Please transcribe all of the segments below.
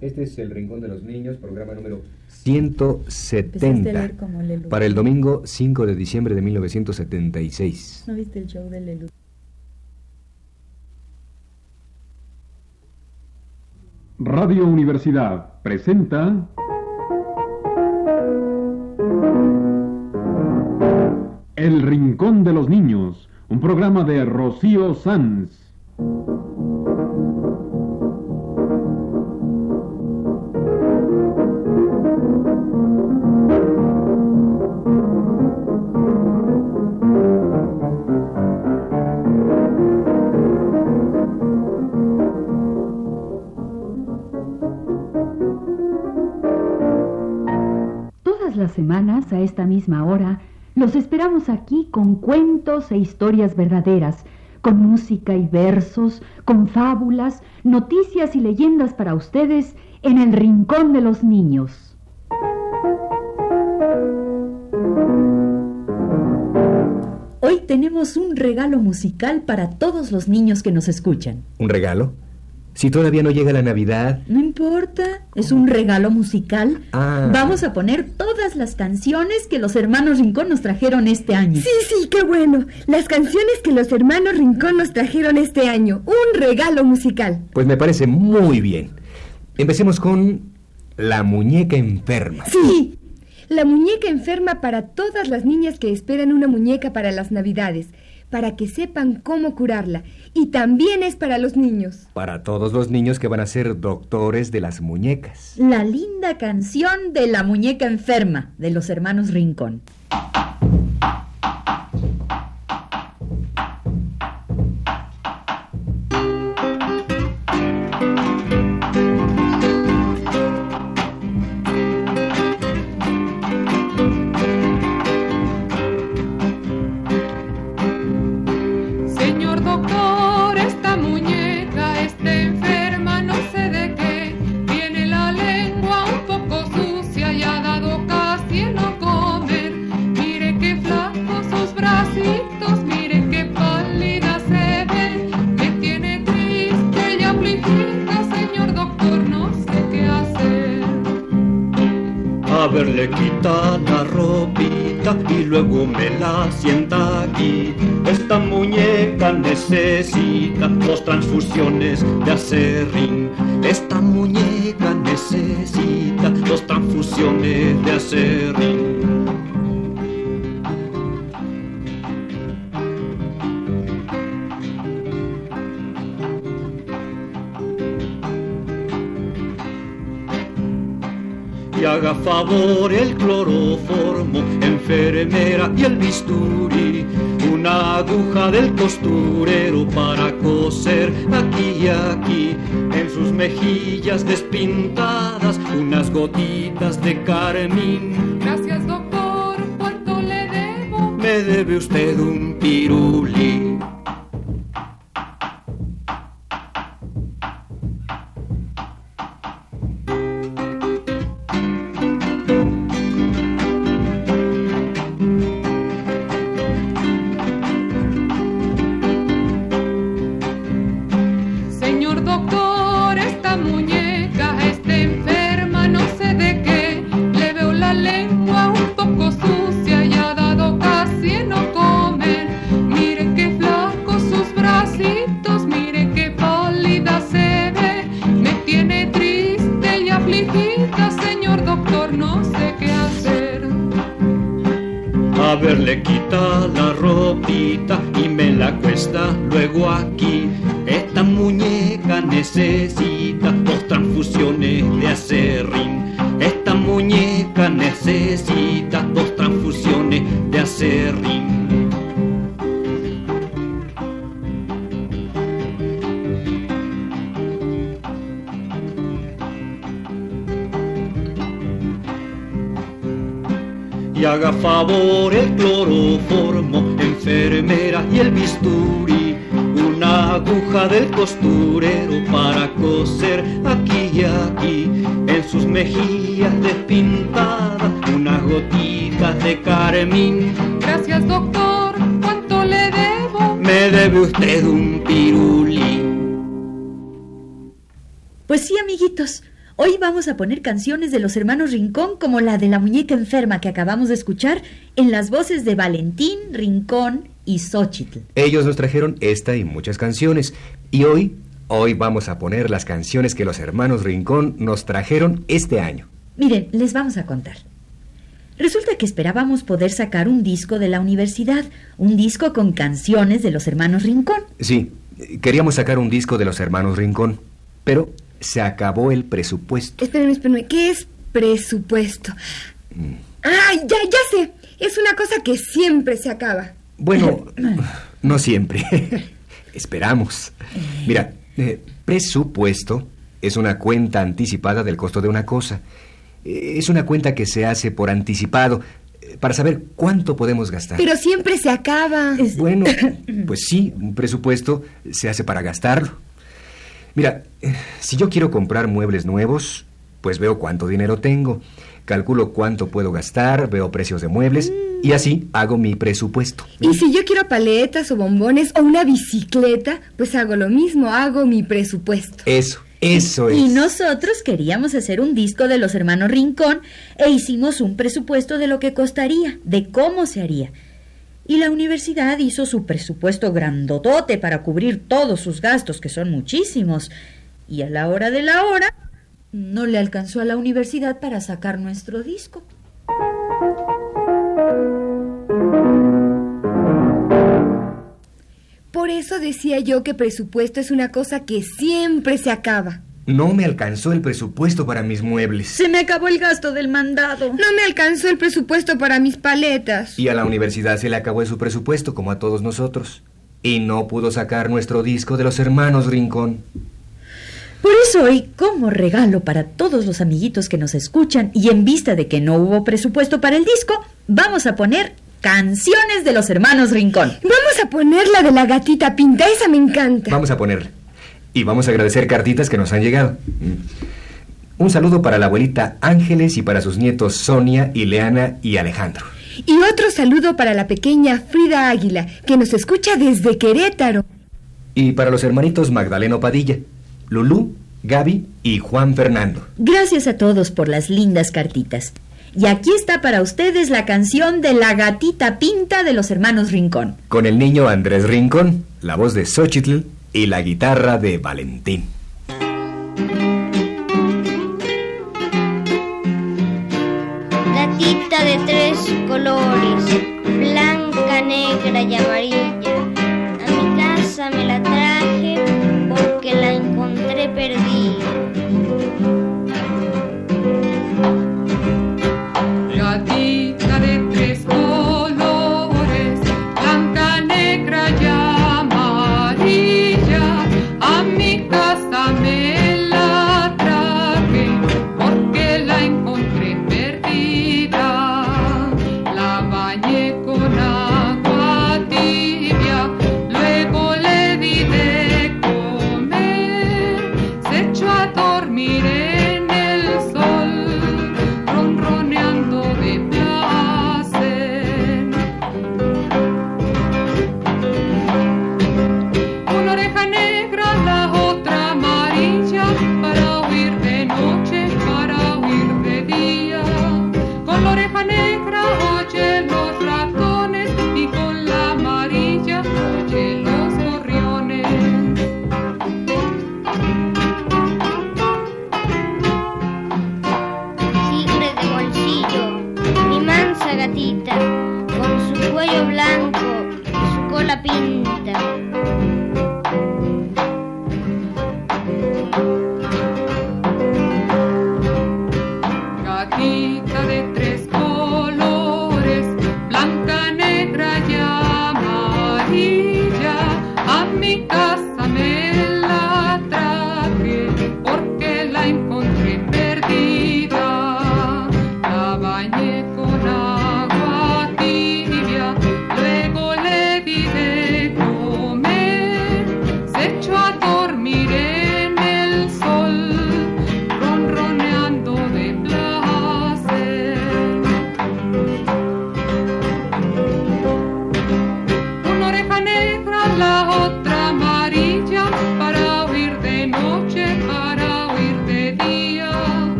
Este es El Rincón de los Niños, programa número 170 para el domingo 5 de diciembre de 1976. ¿No viste el show de Lelu? Radio Universidad presenta El Rincón de los Niños, un programa de Rocío Sanz. Semanas, a esta misma hora, los esperamos aquí con cuentos e historias verdaderas, con música y versos, con fábulas, noticias y leyendas para ustedes en el Rincón de los Niños. Hoy tenemos un regalo musical para todos los niños que nos escuchan. ¿Un regalo? Si todavía no llega la Navidad. No importa, es un regalo musical. Ah. Vamos a poner todas las canciones que los hermanos Rincón nos trajeron este año. Sí, sí, qué bueno. Las canciones que los hermanos Rincón nos trajeron este año. Un regalo musical. Pues me parece muy bien. Empecemos con La muñeca enferma. Sí. La muñeca enferma para todas las niñas que esperan una muñeca para las Navidades para que sepan cómo curarla. Y también es para los niños. Para todos los niños que van a ser doctores de las muñecas. La linda canción de la muñeca enferma de los hermanos Rincón. Y haga favor el cloroformo, enfermera y el bisturí, una aguja del costurero para coser aquí y aquí, en sus mejillas despintadas, unas gotitas de carmín. Gracias doctor, ¿cuánto le debo? Me debe usted un pirulí. De carmín. Gracias doctor, ¿cuánto le debo? Me debe usted un pirulí. Pues sí, amiguitos. Hoy vamos a poner canciones de los hermanos Rincón como la de la muñeca enferma que acabamos de escuchar en las voces de Valentín, Rincón y Xochitl. Ellos nos trajeron esta y muchas canciones. Y hoy, hoy vamos a poner las canciones que los hermanos Rincón nos trajeron este año. Miren, les vamos a contar. Resulta que esperábamos poder sacar un disco de la universidad, un disco con canciones de los hermanos Rincón. Sí, queríamos sacar un disco de los hermanos Rincón, pero se acabó el presupuesto. Espérenme, espérenme. ¿Qué es presupuesto? Mm. ¡Ay, ya, ya sé! Es una cosa que siempre se acaba. Bueno, no siempre. Esperamos. Mira, eh, presupuesto es una cuenta anticipada del costo de una cosa. Eh, Es una cuenta que se hace por anticipado eh, para saber cuánto podemos gastar. Pero siempre se acaba. Bueno, pues sí, un presupuesto se hace para gastarlo. Mira, eh, si yo quiero comprar muebles nuevos, pues veo cuánto dinero tengo, calculo cuánto puedo gastar, veo precios de muebles y así hago mi presupuesto. Y si yo quiero paletas o bombones o una bicicleta, pues hago lo mismo, hago mi presupuesto. Eso, eso es. Y nosotros queríamos hacer un disco de los hermanos Rincón e hicimos un presupuesto de lo que costaría, de cómo se haría. Y la universidad hizo su presupuesto grandotote para cubrir todos sus gastos, que son muchísimos. Y a la hora de la hora, no le alcanzó a la universidad para sacar nuestro disco. Por eso decía yo que presupuesto es una cosa que siempre se acaba. No me alcanzó el presupuesto para mis muebles. Se me acabó el gasto del mandado. No me alcanzó el presupuesto para mis paletas. Y a la universidad se le acabó su presupuesto, como a todos nosotros. Y no pudo sacar nuestro disco de los hermanos Rincón. Por eso hoy, como regalo para todos los amiguitos que nos escuchan y en vista de que no hubo presupuesto para el disco, vamos a poner canciones de los hermanos Rincón. Vamos a poner la de la gatita pinta, esa me encanta. Vamos a poner. Y vamos a agradecer cartitas que nos han llegado. Mm. Un saludo para la abuelita Ángeles y para sus nietos Sonia, Ileana y Alejandro. Y otro saludo para la pequeña Frida Águila, que nos escucha desde Querétaro. Y para los hermanitos Magdaleno Padilla, Lulú, Gaby y Juan Fernando. Gracias a todos por las lindas cartitas. Y aquí está para ustedes la canción de La gatita pinta de los hermanos Rincón. Con el niño Andrés Rincón, la voz de Xochitl y la guitarra de Valentín. Gatita de tres colores, blanca, negra y amarilla.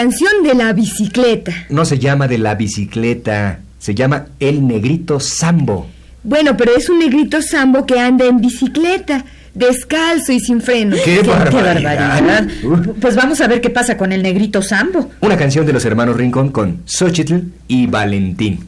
Canción de la bicicleta. No se llama de la bicicleta, se llama El Negrito Sambo. Bueno, pero es un negrito sambo que anda en bicicleta, descalzo y sin freno. ¡Qué, ¡Qué barbaridad! barbaridad! Uh, Pues vamos a ver qué pasa con el negrito Sambo. Una canción de los hermanos Rincón con Xochitl y Valentín.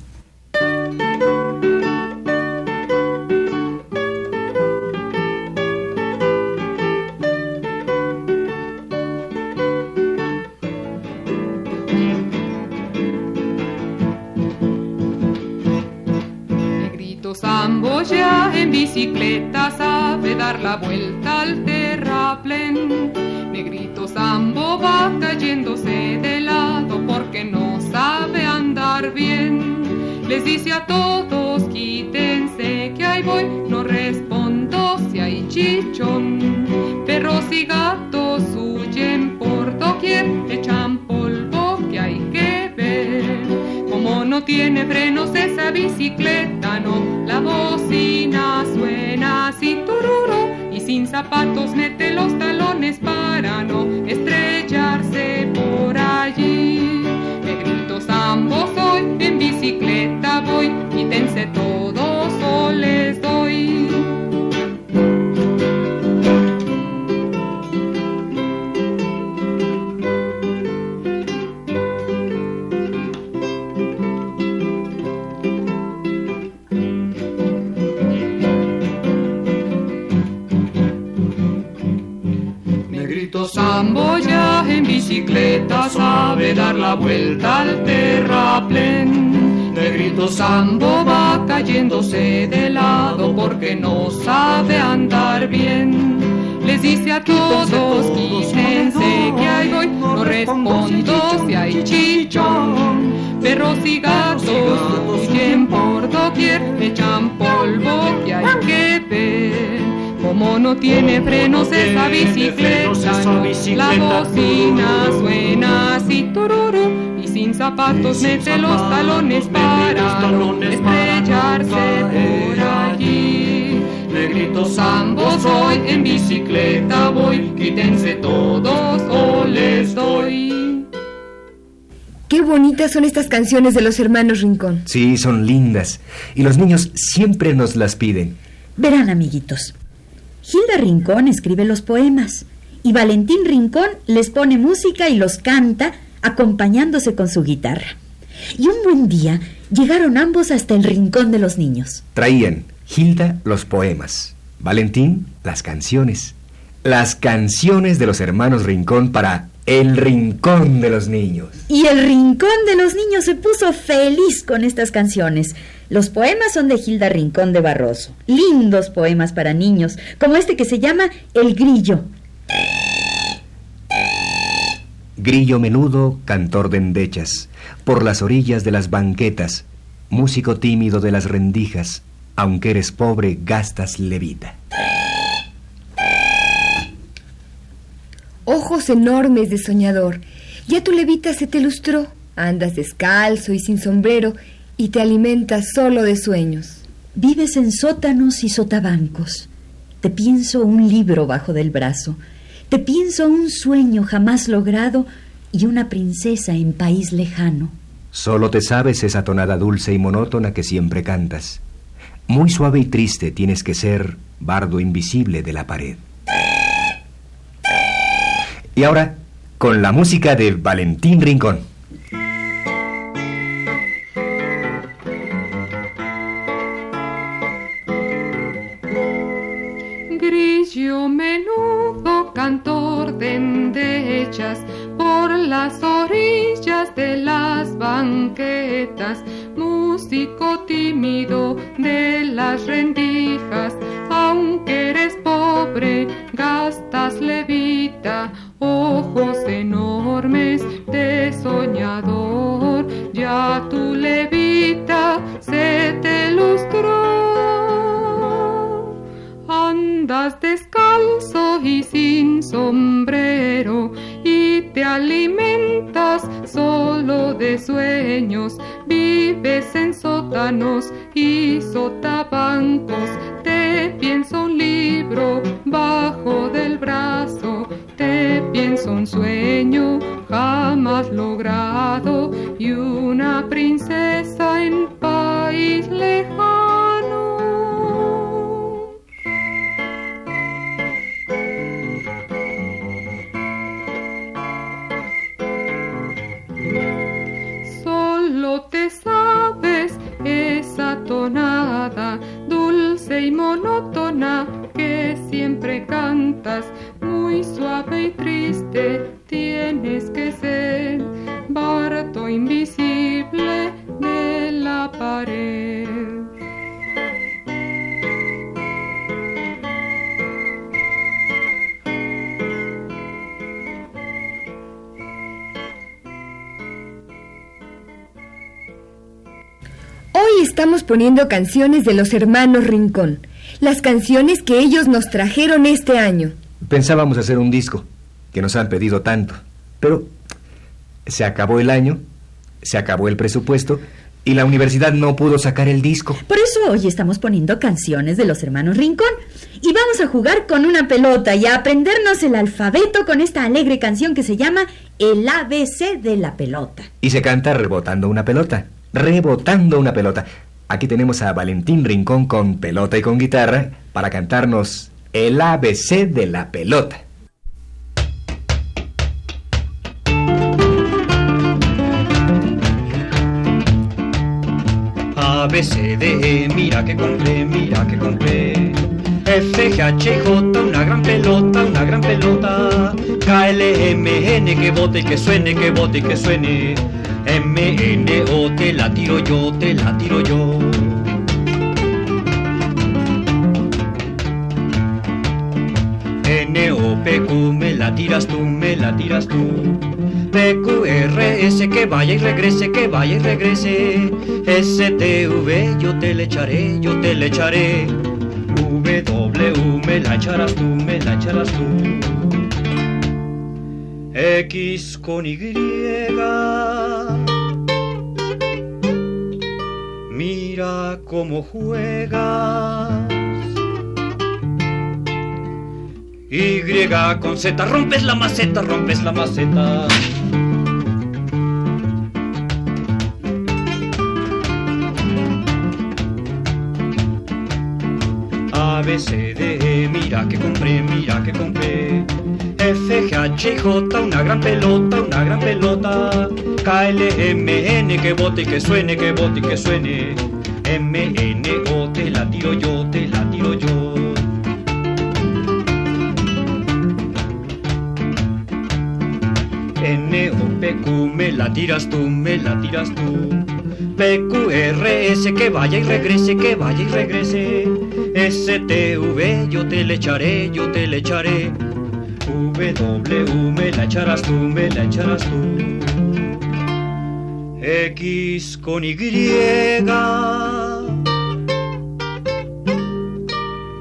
Bicicleta sabe dar la vuelta al terraplén. Negrito Sambo va cayéndose de lado porque no sabe andar bien. Les dice a todos quítense que ahí voy, no respondo si hay chichón. Perros y gatos huyen por doquier, echan no tiene frenos esa bicicleta, no, la bocina suena así tururo y sin zapatos mete los talones para no Sambo va cayéndose de lado porque no sabe andar bien. Les dice a todos, quítense que ahí voy, no respondo si hay chichón. Perros y gatos huyen por doquier, echan polvo que hay que ver. Como no tiene frenos esa bicicleta, no, la bocina suena así tururu y sin zapatos mete los talones para no estrellarse por allí. Negrito Sambo soy, en bicicleta voy, quítense todos o les doy. Qué bonitas son estas canciones de los hermanos Rincón. Sí, son lindas. Y los niños siempre nos las piden. Verán, amiguitos. Hilda Rincón escribe los poemas y Valentín Rincón les pone música y los canta acompañándose con su guitarra. Y un buen día llegaron ambos hasta el rincón de los niños. Traían Hilda los poemas, Valentín las canciones. Las canciones de los hermanos Rincón para El Rincón de los Niños. Y el rincón de los niños se puso feliz con estas canciones. Los poemas son de Hilda Rincón de Barroso. Lindos poemas para niños, como este que se llama El Grillo. Grillo menudo, cantor de endechas, por las orillas de las banquetas, músico tímido de las rendijas, aunque eres pobre, gastas levita. Ojos enormes de soñador. Ya tu levita se te lustró. Andas descalzo y sin sombrero y te alimentas solo de sueños. Vives en sótanos y sotabancos. Te pienso un libro bajo del brazo. Te pienso un sueño jamás logrado y una princesa en país lejano. Solo te sabes esa tonada dulce y monótona que siempre cantas. Muy suave y triste tienes que ser bardo invisible de la pared. Y ahora, con la música de Valentín Rincón. Cantor de endechas, por las orillas de las banquetas, músico tímido de las rendijas, sueños, vives en sótanos y sotabancos. Te pienso un libro bajo del brazo, te pienso un sueño jamás logrado y una princesa poniendo canciones de los hermanos Rincón, las canciones que ellos nos trajeron este año. Pensábamos hacer un disco, que nos han pedido tanto, pero se acabó el año, se acabó el presupuesto y la universidad no pudo sacar el disco. Por eso hoy estamos poniendo canciones de los hermanos Rincón y vamos a jugar con una pelota y a aprendernos el alfabeto con esta alegre canción que se llama El ABC de la pelota. Y se canta rebotando una pelota, rebotando una pelota. Aquí tenemos a Valentín Rincón con pelota y con guitarra para cantarnos el ABC de la pelota. A, B, C, D, E, mira que compré, mira que compré. F, G, H, I, J, una gran pelota, una gran pelota. K, L, M, N, que bote y que suene, que bote y que suene. M, N, O, te la tiro yo, te la tiro yo. N, O, P, Q, me la tiras tú, me la tiras tú. P, Q, R, S, que vaya y regrese, que vaya y regrese. S, T, V, yo te le echaré, yo te le echaré. W, me la echarás tú, me la echarás tú. X con Y. Cómo juegas. Y con Z, rompes la maceta, rompes la maceta. A, B, C, D, mira que compré, mira que compré. F, G, H, J, una gran pelota, una gran pelota. K, que bote y que suene, que bote y que suene. N, O, P, Q, me la tiras tú, me la tiras tú. P, Q, R, S, que vaya y regrese, que vaya y regrese. S, T, V, yo te le echaré, yo te le echaré. W, me la echarás tú, me la echarás tú. X con Y.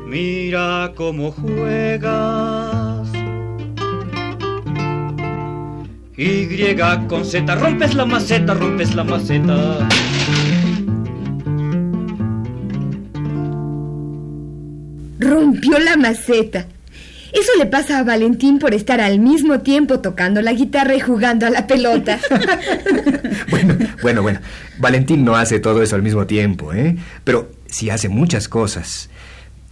Mira cómo juegas. Y con Z, rompes la maceta, rompes la maceta. Rompió la maceta. Eso le pasa a Valentín por estar al mismo tiempo tocando la guitarra y jugando a la pelota. Bueno, bueno, bueno. Valentín no hace todo eso al mismo tiempo, ¿eh? Pero sí hace muchas cosas.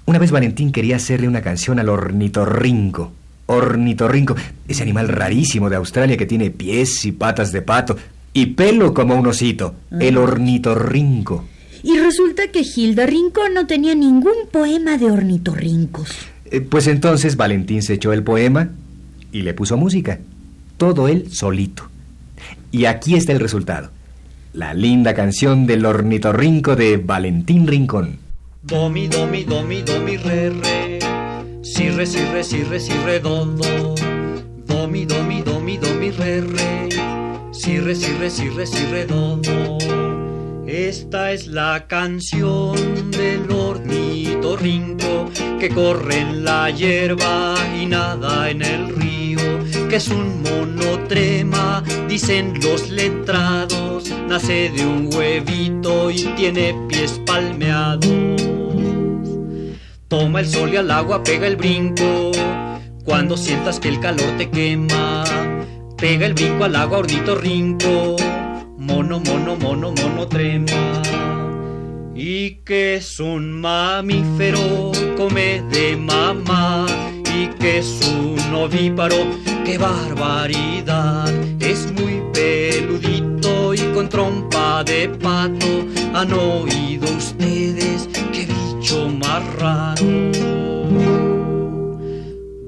Una vez Valentín quería hacerle una canción al ornitorrinco. Ornitorrinco, ese animal rarísimo de Australia que tiene pies y patas de pato y pelo como un osito. El ornitorrinco. Y resulta que Hilda Rincón no tenía ningún poema de ornitorrincos. Eh, Pues entonces Valentín se echó el poema y le puso música. Todo él solito. Y aquí está el resultado. La linda canción del ornitorrinco de Valentín Rincón. Do, mi, do, mi, do, mi, do, mi, re, re. Si, re, si, re, si, re, si, re, do, do. Do, mi, do, mi, do, mi, do, mi, re, re. Si, re, si, re, si, re, si, re, do, do. Esta es la canción del ornitorrinco que corre en la hierba y nada en el río, que es un monotrema, dicen los letrados, nace de un huevito y tiene pies palmeados. Toma el sol y al agua pega el brinco, cuando sientas que el calor te quema, pega el brinco al agua, ordito rinco, mono, mono, mono, mono trema. Y que es un mamífero, come de mamá, y que es un ovíparo, qué barbaridad, es muy peludito y con trompa de pato, han oído ustedes, bicho más raro.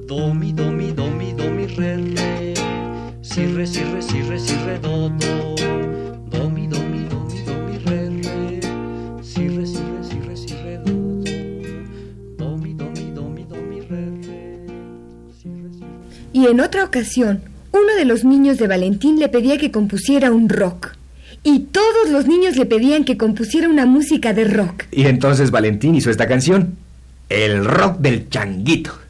Domi, domi, domi, domi, re, re. Si, re, si, re, si, re, si, re, do, do. Domi, domi, domi, domi, re, re. Si, re, si, re, si, re, si, re, do, do. Domi, domi, domi, domi, re, re. Si, re, si, re. Y en otra ocasión, uno de los niños de Valentín le pedía que compusiera un rock. Y todos los niños le pedían que compusiera una música de rock. Y entonces Valentín hizo esta canción, El rock del changuito.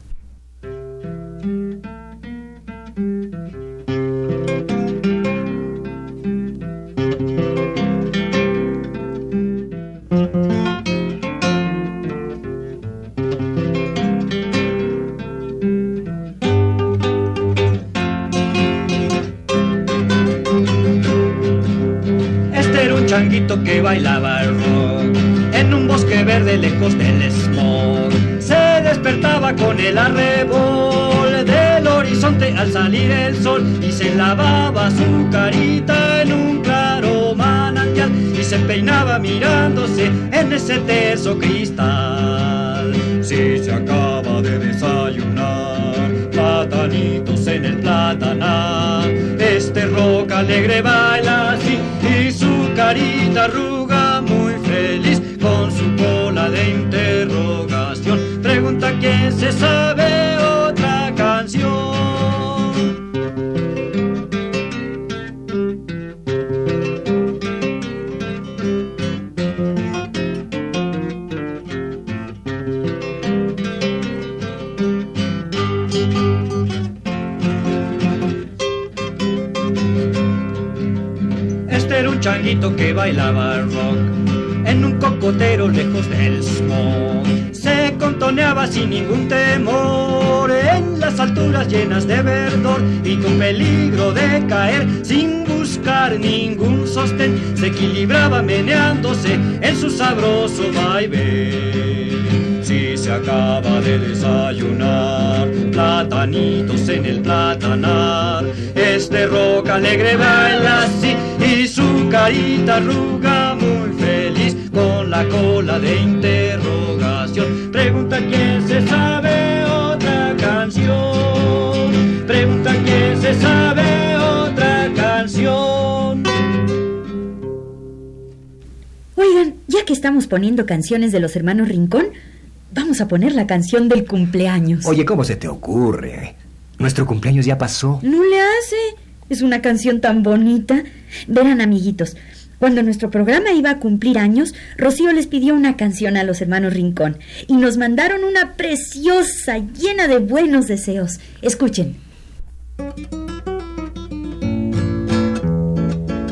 Carita arruga muy feliz con su cola de interrogación. Pregunta quién se sabe otra canción. Que bailaba rock en un cocotero lejos del smog. Se contoneaba sin ningún temor en las alturas llenas de verdor y con peligro de caer sin buscar ningún sostén. Se equilibraba meneándose en su sabroso vaivén. Si se acaba de desayunar, platanitos en el platanar. Este rock alegre baila así y su carita arruga muy feliz con la cola de interrogación. Pregunta quién se sabe otra canción. Pregunta quién se sabe otra canción. Oigan, ya que estamos poniendo canciones de los hermanos Rincón, vamos a poner la canción del cumpleaños. Oye, ¿cómo se te ocurre? Nuestro cumpleaños ya pasó. No le hace. Es una canción tan bonita. Verán, amiguitos, cuando nuestro programa iba a cumplir años, Rocío les pidió una canción a los hermanos Rincón y nos mandaron una preciosa, llena de buenos deseos. Escuchen.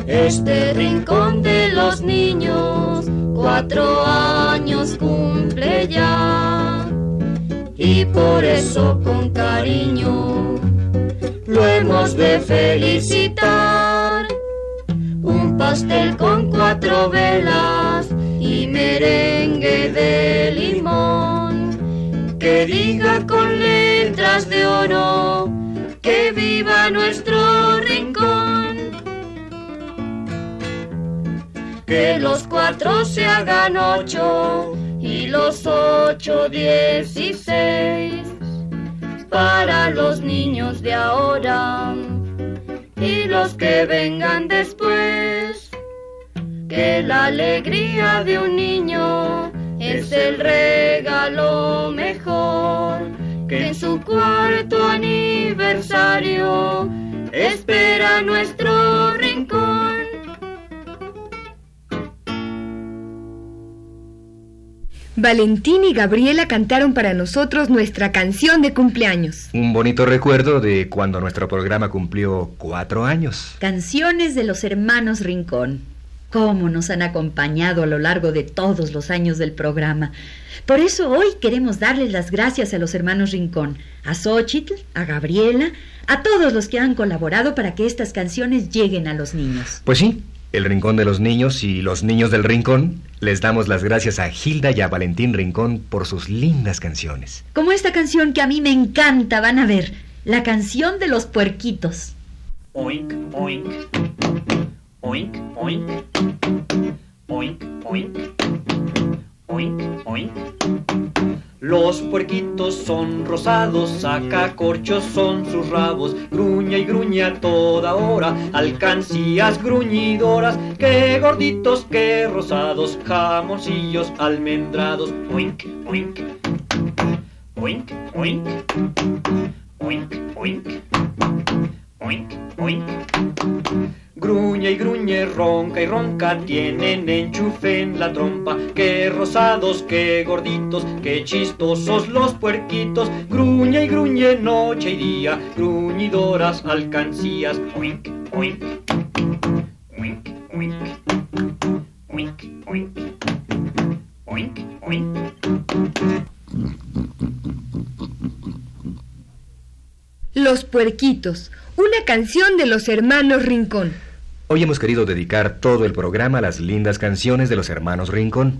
Este rincón de los niños cuatro años cumple ya y por eso con cariño lo hemos de felicitar. Un pastel con cuatro velas y merengue de limón que diga con letras de oro que viva nuestro rincón. Que los cuatro se hagan ocho y los ocho dieciséis para los niños de ahora y los que vengan después. Que la alegría de un niño es el regalo mejor que en su cuarto aniversario espera nuestro rincón. Valentín y Gabriela cantaron para nosotros nuestra canción de cumpleaños. Un bonito recuerdo de cuando nuestro programa cumplió cuatro años. Canciones de los hermanos Rincón. Cómo nos han acompañado a lo largo de todos los años del programa. Por eso hoy queremos darles las gracias a los hermanos Rincón, a Xochitl, a Gabriela, a todos los que han colaborado para que estas canciones lleguen a los niños. Pues sí, el Rincón de los Niños y los Niños del Rincón les damos las gracias a Gilda y a Valentín Rincón por sus lindas canciones. Como esta canción que a mí me encanta, van a ver, la canción de los puerquitos. Oink, oink. Oink, oink. Oink, oink. Oink, oink. Los puerquitos son rosados, sacacorchos son sus rabos, gruña y gruña toda hora, alcancías gruñidoras, qué gorditos, qué rosados, jamoncillos almendrados, oink, oink. Oink, oink. Oink, oink. Oink, oink. Gruña y gruñe, ronca y ronca, tienen enchufe en la trompa. Qué rosados, qué gorditos, qué chistosos los puerquitos. Gruña y gruñe noche y día, gruñidoras alcancías. Oink, oink. Oink, oink. Oink, oink. Oink, oink. Los puerquitos, una canción de los hermanos Rincón. Hoy hemos querido dedicar todo el programa a las lindas canciones de los hermanos Rincón.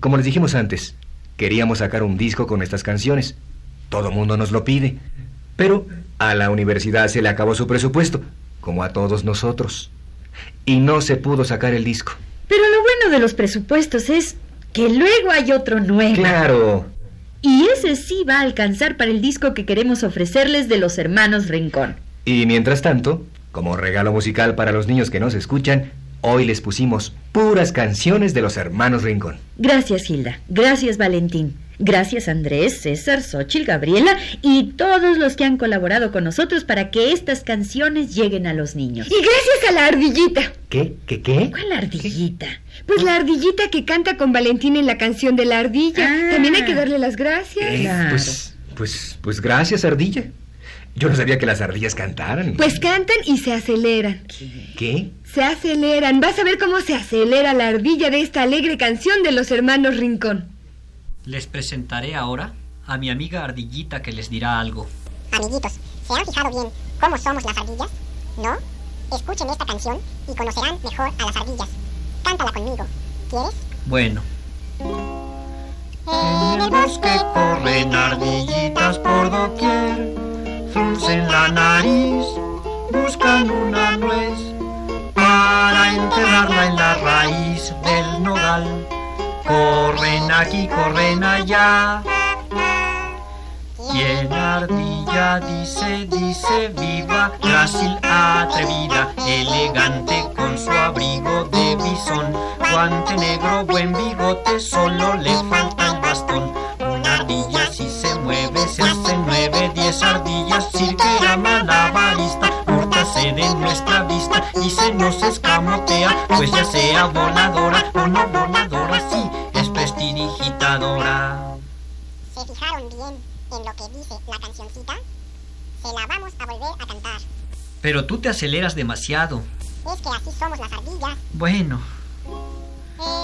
Como les dijimos antes, queríamos sacar un disco con estas canciones. Todo mundo nos lo pide. Pero a la universidad se le acabó su presupuesto, como a todos nosotros. Y no se pudo sacar el disco. Pero lo bueno de los presupuestos es que luego hay otro nuevo. Claro. Y ese sí va a alcanzar para el disco que queremos ofrecerles de los hermanos Rincón. Y mientras tanto, como regalo musical para los niños que nos escuchan, hoy les pusimos puras canciones de los hermanos Rincón. Gracias, Hilda. Gracias, Valentín. Gracias, Andrés, César, Xochitl, Gabriela y todos los que han colaborado con nosotros para que estas canciones lleguen a los niños. Y gracias a la ardillita. ¿Qué? ¿Qué qué? ¿Cuál ardillita? Pues la ardillita que canta con Valentín en la canción de la ardilla. Ah. También hay que darle las gracias. Eh, Claro. Pues, pues, pues gracias, ardilla. Yo no sabía que las ardillas cantaran. Pues cantan y se aceleran. ¿Qué? Se aceleran. Vas a ver cómo se acelera la ardilla de esta alegre canción de los hermanos Rincón. Les presentaré ahora a mi amiga Ardillita que les dirá algo. Amiguitos, ¿se han fijado bien cómo somos las ardillas? ¿No? Escuchen esta canción y conocerán mejor a las ardillas. Cántala conmigo. ¿Quieres? Bueno. En el bosque corren ardillitas por doquier, fruncen la nariz, buscan una nuez para enterrarla en la raíz del nogal. Corren aquí, corren allá. Quien ardilla dice, dice viva, grácil, atrevida, elegante con su abrigo de bisón, guante negro, buen bigote, solo le falta el bastón. Una ardilla diez ardillas, cirquera malabarista, húrtase de nuestra vista y se nos escamotea, pues ya sea voladora o no voladora, sí, es prestidigitadora. ¿Se fijaron bien en lo que dice la cancioncita? Se la vamos a volver a cantar. Pero tú te aceleras demasiado. Es que así somos las ardillas. Bueno.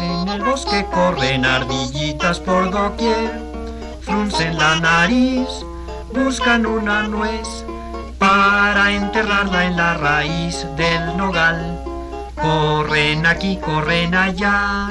En el bosque corren ardillitas por doquier, fruncen la nariz, buscan una nuez para enterrarla en la raíz del nogal. Corren aquí, corren allá.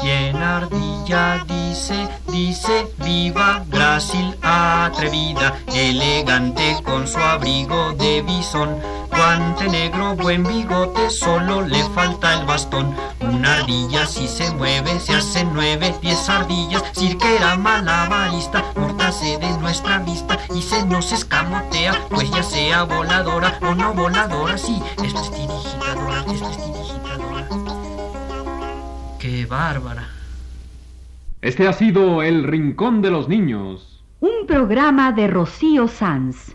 Quien ardilla dice, dice, viva, grácil, atrevida, elegante con su abrigo de bisón, guante negro, buen bigote, solo le falta el bastón. Una ardilla si se mueve, se hace nueve, diez ardillas, cirquera malabarista, húrtase de nuestra vista y se nos escamotea, pues ya sea voladora o no voladora, sí, es prestidigitadora, es prestidigitadora. ¡Qué bárbara! Este ha sido El Rincón de los Niños. Un programa de Rocío Sanz.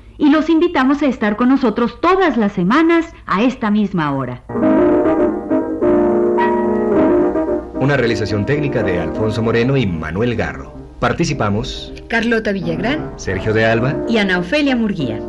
los invitamos a estar con nosotros todas las semanas a esta misma hora. Una realización técnica de Alfonso Moreno y Manuel Garro. Participamos Carlota Villagrán Sergio de Alba Y Ana Ofelia Murguía.